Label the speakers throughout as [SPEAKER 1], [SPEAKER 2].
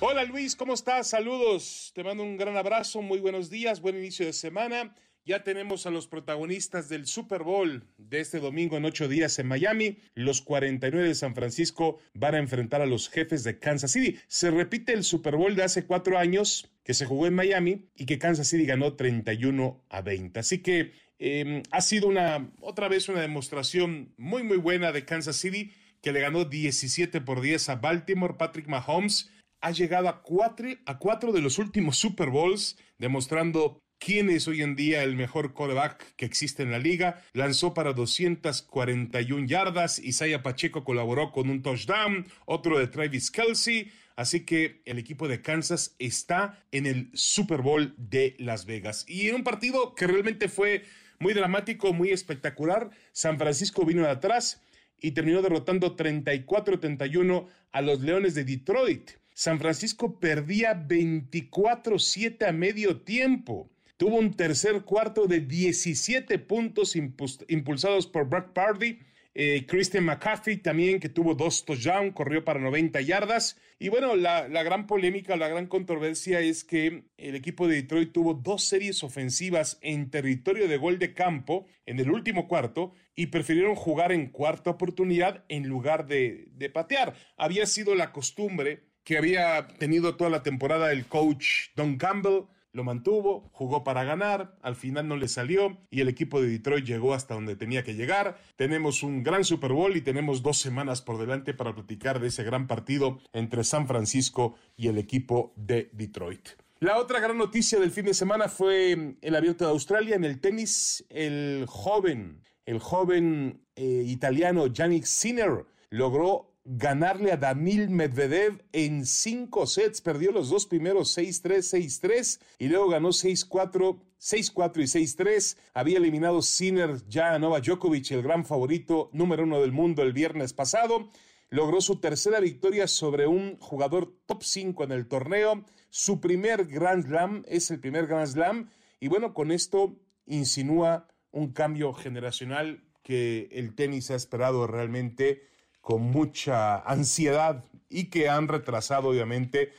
[SPEAKER 1] Hola Luis, ¿cómo estás? Saludos, te mando un gran abrazo, muy buenos días, buen inicio de semana. Ya tenemos a los protagonistas del Super Bowl de este domingo en ocho días en Miami. Los 49 de San Francisco van a enfrentar a los jefes de Kansas City. Se repite el Super Bowl de hace cuatro años que se jugó en Miami y que Kansas City ganó 31 a 20. Así que eh, ha sido una otra vez una demostración muy muy buena de Kansas City que le ganó 17 por 10 a Baltimore. Patrick Mahomes ha llegado a cuatro, a cuatro de los últimos Super Bowls, demostrando quién es hoy en día el mejor quarterback que existe en la liga. Lanzó para 241 yardas. Isaiah Pacheco colaboró con un touchdown, otro de Travis Kelsey. Así que el equipo de Kansas está en el Super Bowl de Las Vegas. Y en un partido que realmente fue muy dramático, muy espectacular, San Francisco vino de atrás y terminó derrotando 34-31 a los Leones de Detroit. San Francisco perdía 24-7 a medio tiempo. Tuvo un tercer cuarto de 17 puntos impulsados por Brock Party. Eh, Christian McCaffrey también, que tuvo dos touchdowns, corrió para 90 yardas. Y bueno, la, gran polémica, la gran controversia es que el equipo de Detroit tuvo dos series ofensivas en territorio de gol de campo en el último cuarto y prefirieron jugar en cuarta oportunidad en lugar de patear. Había sido la costumbre que había tenido toda la temporada el coach Don Campbell lo mantuvo, jugó para ganar, al final no le salió y el equipo de Detroit llegó hasta donde tenía que llegar. Tenemos un gran Super Bowl y tenemos dos semanas por delante para platicar de ese gran partido entre San Francisco y el equipo de Detroit. La otra gran noticia del fin de semana fue el abierto de Australia en el tenis. El joven, el joven eh, italiano Yannick Sinner logró ganarle a Damil Medvedev en cinco sets. Perdió los dos primeros 6-3, 6-3 y luego ganó 6-4. 6-4 y 6-3. Había eliminado Sinner ya a Novak Djokovic, el gran favorito número uno del mundo, el viernes pasado. Logró su tercera victoria sobre un jugador top 5 en el torneo. Su primer Grand Slam es el primer Grand Slam. Y bueno, con esto insinúa un cambio generacional que el tenis ha esperado realmente con mucha ansiedad y que han retrasado obviamente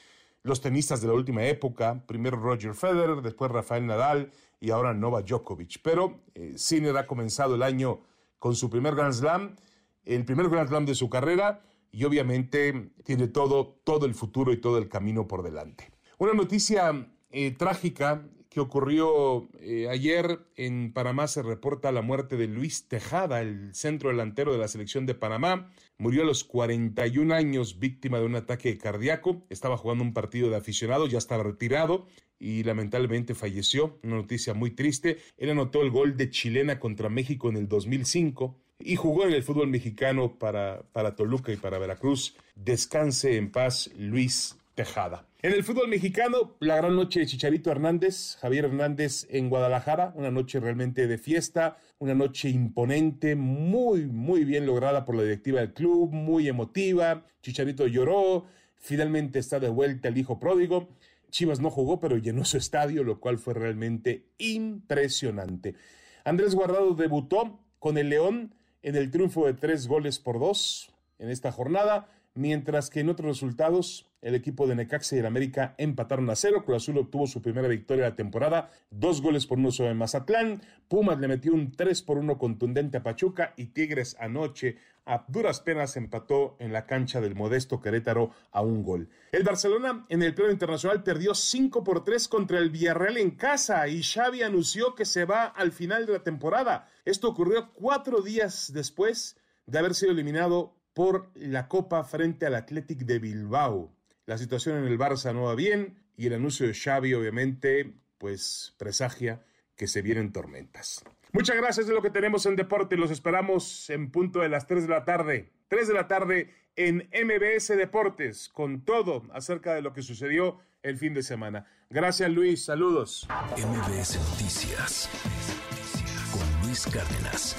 [SPEAKER 1] los tenistas de la última época, primero Roger Federer, después Rafael Nadal y ahora Novak Djokovic. Pero eh, Sinner ha comenzado el año con su primer Grand Slam, el primer Grand Slam de su carrera y obviamente tiene todo, todo el futuro y todo el camino por delante. Una noticia eh, trágica que ocurrió eh, ayer en Panamá se reporta la muerte de Luis Tejada, el centro delantero de la selección de Panamá. Murió a los 41 años víctima de un ataque cardíaco. Estaba jugando un partido de aficionados, ya estaba retirado y lamentablemente falleció. Una noticia muy triste. Él anotó el gol de chilena contra México en el 2005 y jugó en el fútbol mexicano para, para Toluca y para Veracruz. Descanse en paz, Luis Tejada. En el fútbol mexicano, la gran noche de Chicharito Hernández, Javier Hernández en Guadalajara, una noche realmente de fiesta, una noche imponente, muy, muy bien lograda por la directiva del club, muy emotiva. Chicharito lloró, finalmente está de vuelta el hijo pródigo. Chivas no jugó, pero llenó su estadio, lo cual fue realmente impresionante. Andrés Guardado debutó con el León en el triunfo de tres goles por dos en esta jornada mientras que en otros resultados el equipo de Necaxa y el América empataron a cero. Cruz Azul obtuvo su primera victoria de la temporada, dos goles por uno sobre Mazatlán. Pumas le metió un 3 por 1 contundente a Pachuca y Tigres anoche a duras penas empató en la cancha del modesto Querétaro a un gol. El Barcelona en el plano internacional perdió 5 por 3 contra el Villarreal en casa y Xavi anunció que se va al final de la temporada. Esto ocurrió cuatro días después de haber sido eliminado por la Copa frente al Athletic de Bilbao. La situación en el Barça no va bien y el anuncio de Xavi obviamente pues presagia que se vienen tormentas. Muchas gracias de lo que tenemos en deporte. Los esperamos en punto de las 3 de la tarde. 3 de la tarde en MBS Deportes con todo acerca de lo que sucedió el fin de semana. Gracias Luis, saludos.
[SPEAKER 2] MBS Noticias con Luis Cárdenas.